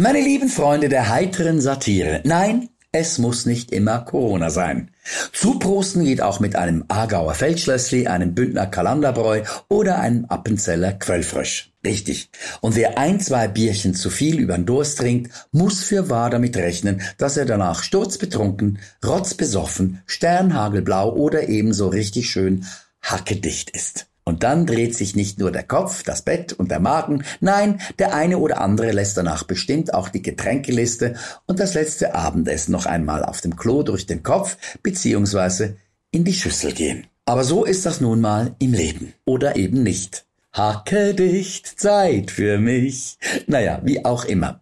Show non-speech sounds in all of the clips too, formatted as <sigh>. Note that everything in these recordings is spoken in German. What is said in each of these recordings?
Meine lieben Freunde der heiteren Satire, nein, es muss nicht immer Corona sein. Zuprosten geht auch mit einem Aargauer Feldschlössli, einem Bündner Kalanderbräu oder einem Appenzeller Quellfrösch. Richtig. Und wer ein, zwei Bierchen zu viel übern Durst trinkt, muss für wahr damit rechnen, dass er danach sturzbetrunken, rotzbesoffen, sternhagelblau oder ebenso richtig schön hackedicht ist. Und dann dreht sich nicht nur der Kopf, das Bett und der Magen, nein, der eine oder andere lässt danach bestimmt auch die Getränkeliste und das letzte Abendessen noch einmal auf dem Klo durch den Kopf beziehungsweise in die Schüssel gehen. Aber so ist das nun mal im Leben. Oder eben nicht. Hacke dicht, Zeit für mich. Naja, wie auch immer.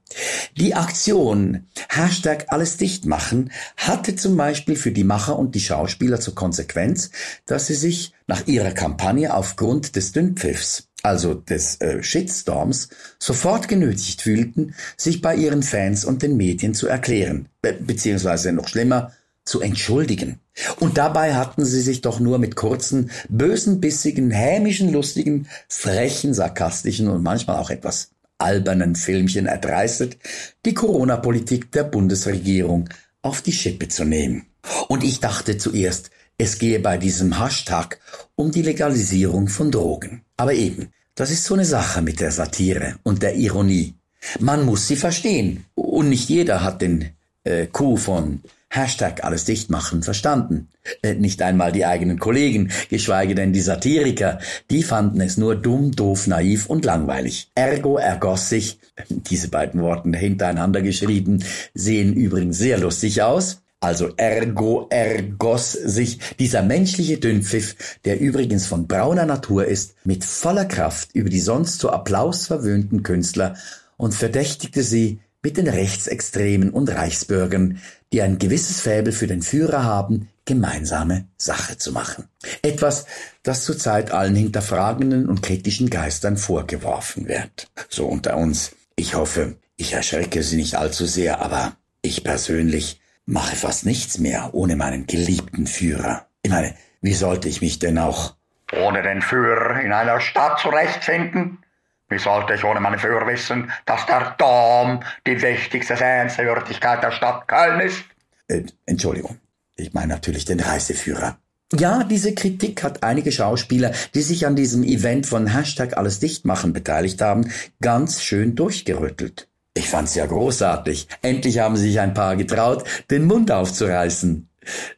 Die Aktion Hashtag alles dicht machen hatte zum Beispiel für die Macher und die Schauspieler zur Konsequenz, dass sie sich nach ihrer Kampagne aufgrund des Dünnpfiffs, also des äh, Shitstorms, sofort genötigt fühlten, sich bei ihren Fans und den Medien zu erklären, be beziehungsweise noch schlimmer, zu entschuldigen. Und dabei hatten sie sich doch nur mit kurzen, bösen, bissigen, hämischen, lustigen, frechen, sarkastischen und manchmal auch etwas albernen Filmchen erdreistet, die Corona-Politik der Bundesregierung auf die Schippe zu nehmen. Und ich dachte zuerst, es gehe bei diesem Hashtag um die Legalisierung von Drogen. Aber eben, das ist so eine Sache mit der Satire und der Ironie. Man muss sie verstehen. Und nicht jeder hat den äh, Coup von Hashtag alles dicht machen verstanden. Äh, nicht einmal die eigenen Kollegen, geschweige denn die Satiriker, die fanden es nur dumm, doof, naiv und langweilig. Ergo ergoss sich, <laughs> diese beiden Worten hintereinander geschrieben, sehen übrigens sehr lustig aus, also ergo ergoss sich dieser menschliche Dünnpfiff, der übrigens von brauner Natur ist, mit voller Kraft über die sonst so applausverwöhnten Künstler und verdächtigte sie, mit den Rechtsextremen und Reichsbürgern, die ein gewisses Fäbel für den Führer haben, gemeinsame Sache zu machen. Etwas, das zurzeit allen hinterfragenden und kritischen Geistern vorgeworfen wird. So unter uns. Ich hoffe, ich erschrecke Sie nicht allzu sehr, aber ich persönlich mache fast nichts mehr ohne meinen geliebten Führer. Ich meine, wie sollte ich mich denn auch ohne den Führer in einer Stadt zurechtfinden? Wie sollte ich ohne meinen Führer wissen, dass der Dom die wichtigste Sehenswürdigkeit der Stadt Köln ist? Äh, Entschuldigung, ich meine natürlich den Reiseführer. Ja, diese Kritik hat einige Schauspieler, die sich an diesem Event von Hashtag alles dicht machen beteiligt haben, ganz schön durchgerüttelt. Ich fand's ja großartig. Endlich haben sich ein paar getraut, den Mund aufzureißen.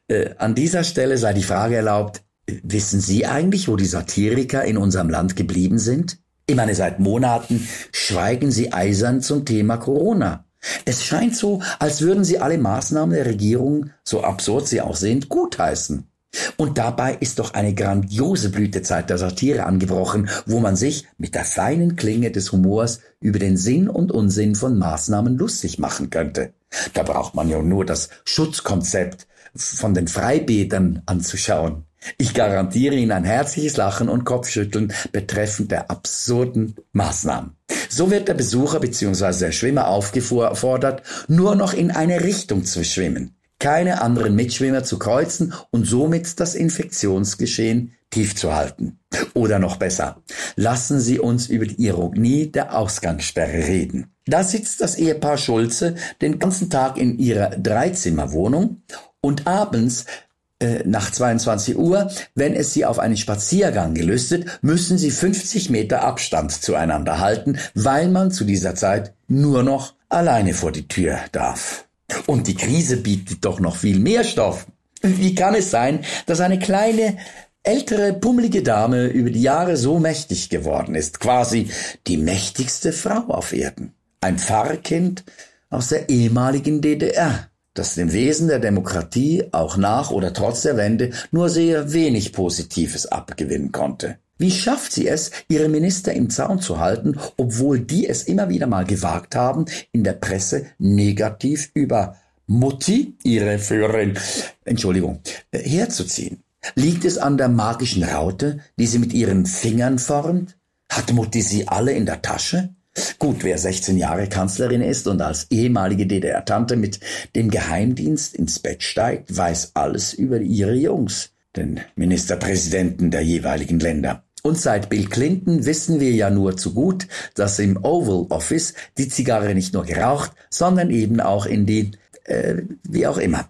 Äh, an dieser Stelle sei die Frage erlaubt, wissen Sie eigentlich, wo die Satiriker in unserem Land geblieben sind? Ich meine, seit Monaten schweigen sie eisern zum Thema Corona. Es scheint so, als würden sie alle Maßnahmen der Regierung, so absurd sie auch sind, gutheißen. Und dabei ist doch eine grandiose Blütezeit der Satire angebrochen, wo man sich mit der feinen Klinge des Humors über den Sinn und Unsinn von Maßnahmen lustig machen könnte. Da braucht man ja nur das Schutzkonzept von den Freibädern anzuschauen. Ich garantiere Ihnen ein herzliches Lachen und Kopfschütteln betreffend der absurden Maßnahmen. So wird der Besucher bzw. der Schwimmer aufgefordert, nur noch in eine Richtung zu schwimmen, keine anderen Mitschwimmer zu kreuzen und somit das Infektionsgeschehen tief zu halten. Oder noch besser, lassen Sie uns über die Ironie der Ausgangssperre reden. Da sitzt das Ehepaar Schulze den ganzen Tag in ihrer Dreizimmerwohnung und abends äh, nach 22 Uhr, wenn es sie auf einen Spaziergang gelüstet, müssen sie 50 Meter Abstand zueinander halten, weil man zu dieser Zeit nur noch alleine vor die Tür darf. Und die Krise bietet doch noch viel mehr Stoff. Wie kann es sein, dass eine kleine, ältere, pummelige Dame über die Jahre so mächtig geworden ist, quasi die mächtigste Frau auf Erden? Ein Pfarrkind aus der ehemaligen DDR das dem Wesen der Demokratie auch nach oder trotz der Wende nur sehr wenig Positives abgewinnen konnte. Wie schafft sie es, ihre Minister im Zaun zu halten, obwohl die es immer wieder mal gewagt haben, in der Presse negativ über Mutti, ihre Führerin, Entschuldigung, herzuziehen? Liegt es an der magischen Raute, die sie mit ihren Fingern formt? Hat Mutti sie alle in der Tasche? Gut, wer 16 Jahre Kanzlerin ist und als ehemalige DDR-Tante mit dem Geheimdienst ins Bett steigt, weiß alles über ihre Jungs, den Ministerpräsidenten der jeweiligen Länder. Und seit Bill Clinton wissen wir ja nur zu gut, dass im Oval Office die Zigarre nicht nur geraucht, sondern eben auch in die, äh, wie auch immer.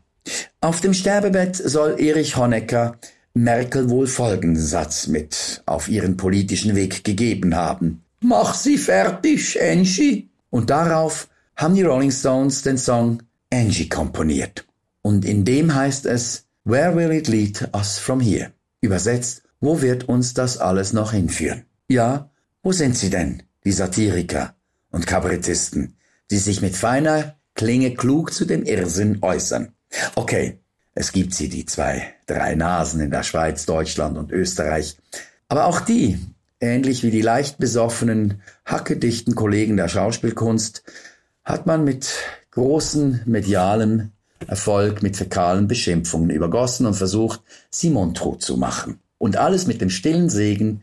Auf dem Sterbebett soll Erich Honecker Merkel wohl folgenden Satz mit auf ihren politischen Weg gegeben haben. Mach sie fertig, Angie. Und darauf haben die Rolling Stones den Song Angie komponiert. Und in dem heißt es, Where will it lead us from here? Übersetzt, wo wird uns das alles noch hinführen? Ja, wo sind sie denn, die Satiriker und Kabarettisten, die sich mit feiner Klinge klug zu dem Irrsinn äußern? Okay, es gibt sie, die zwei, drei Nasen in der Schweiz, Deutschland und Österreich. Aber auch die, ähnlich wie die leicht besoffenen, hackedichten Kollegen der Schauspielkunst, hat man mit großen medialem Erfolg, mit fäkalen Beschimpfungen übergossen und versucht, sie mundtot zu machen. Und alles mit dem stillen Segen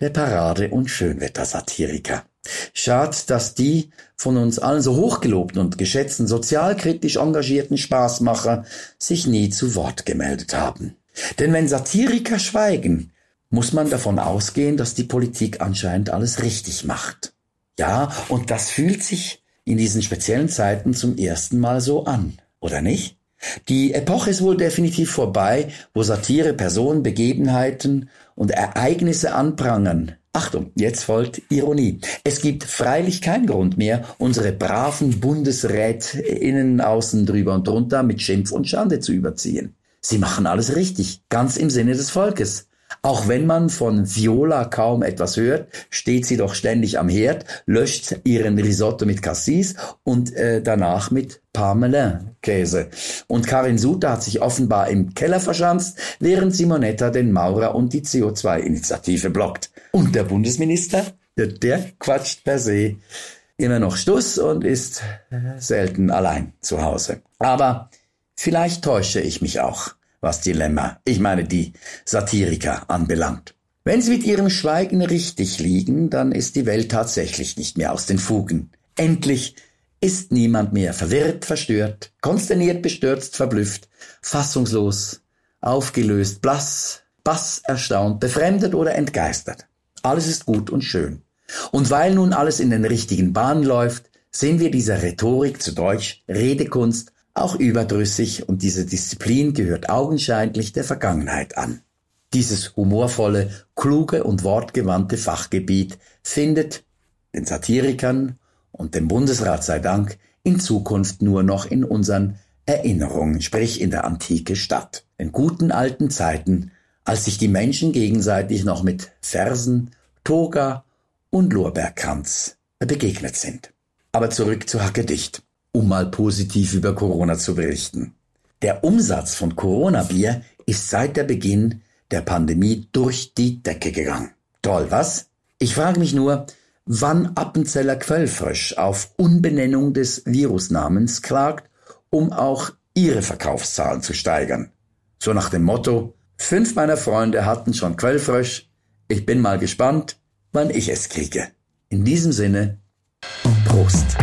der Parade- und Schönwettersatiriker. Schade, dass die von uns allen so hochgelobten und geschätzten sozialkritisch engagierten Spaßmacher sich nie zu Wort gemeldet haben. Denn wenn Satiriker schweigen, muss man davon ausgehen, dass die Politik anscheinend alles richtig macht. Ja, und das fühlt sich in diesen speziellen Zeiten zum ersten Mal so an, oder nicht? Die Epoche ist wohl definitiv vorbei, wo Satire Personen, Begebenheiten und Ereignisse anprangern. Achtung, jetzt folgt Ironie. Es gibt freilich keinen Grund mehr, unsere braven Bundesrätinnen außen drüber und drunter mit Schimpf und Schande zu überziehen. Sie machen alles richtig, ganz im Sinne des Volkes. Auch wenn man von Viola kaum etwas hört, steht sie doch ständig am Herd, löscht ihren Risotto mit Cassis und äh, danach mit Parmelin-Käse. Und Karin Suter hat sich offenbar im Keller verschanzt, während Simonetta den Maurer und die CO2-Initiative blockt. Und der Bundesminister, der, der quatscht per se immer noch Stuss und ist selten allein zu Hause. Aber vielleicht täusche ich mich auch was Dilemma, ich meine die Satiriker anbelangt. Wenn sie mit ihrem Schweigen richtig liegen, dann ist die Welt tatsächlich nicht mehr aus den Fugen. Endlich ist niemand mehr verwirrt, verstört, konsterniert, bestürzt, verblüfft, fassungslos, aufgelöst, blass, bass, erstaunt, befremdet oder entgeistert. Alles ist gut und schön. Und weil nun alles in den richtigen Bahnen läuft, sehen wir dieser Rhetorik zu Deutsch Redekunst auch überdrüssig und diese Disziplin gehört augenscheinlich der Vergangenheit an. Dieses humorvolle, kluge und wortgewandte Fachgebiet findet den Satirikern und dem Bundesrat sei Dank in Zukunft nur noch in unseren Erinnerungen, sprich in der Antike statt. In guten alten Zeiten, als sich die Menschen gegenseitig noch mit Versen, Toga und Lorbeerkranz begegnet sind. Aber zurück zu Hackedicht um mal positiv über Corona zu berichten. Der Umsatz von Corona-Bier ist seit der Beginn der Pandemie durch die Decke gegangen. Toll, was? Ich frage mich nur, wann Appenzeller Quellfrösch auf Unbenennung des Virusnamens klagt, um auch ihre Verkaufszahlen zu steigern. So nach dem Motto, fünf meiner Freunde hatten schon Quellfrösch, ich bin mal gespannt, wann ich es kriege. In diesem Sinne, Prost.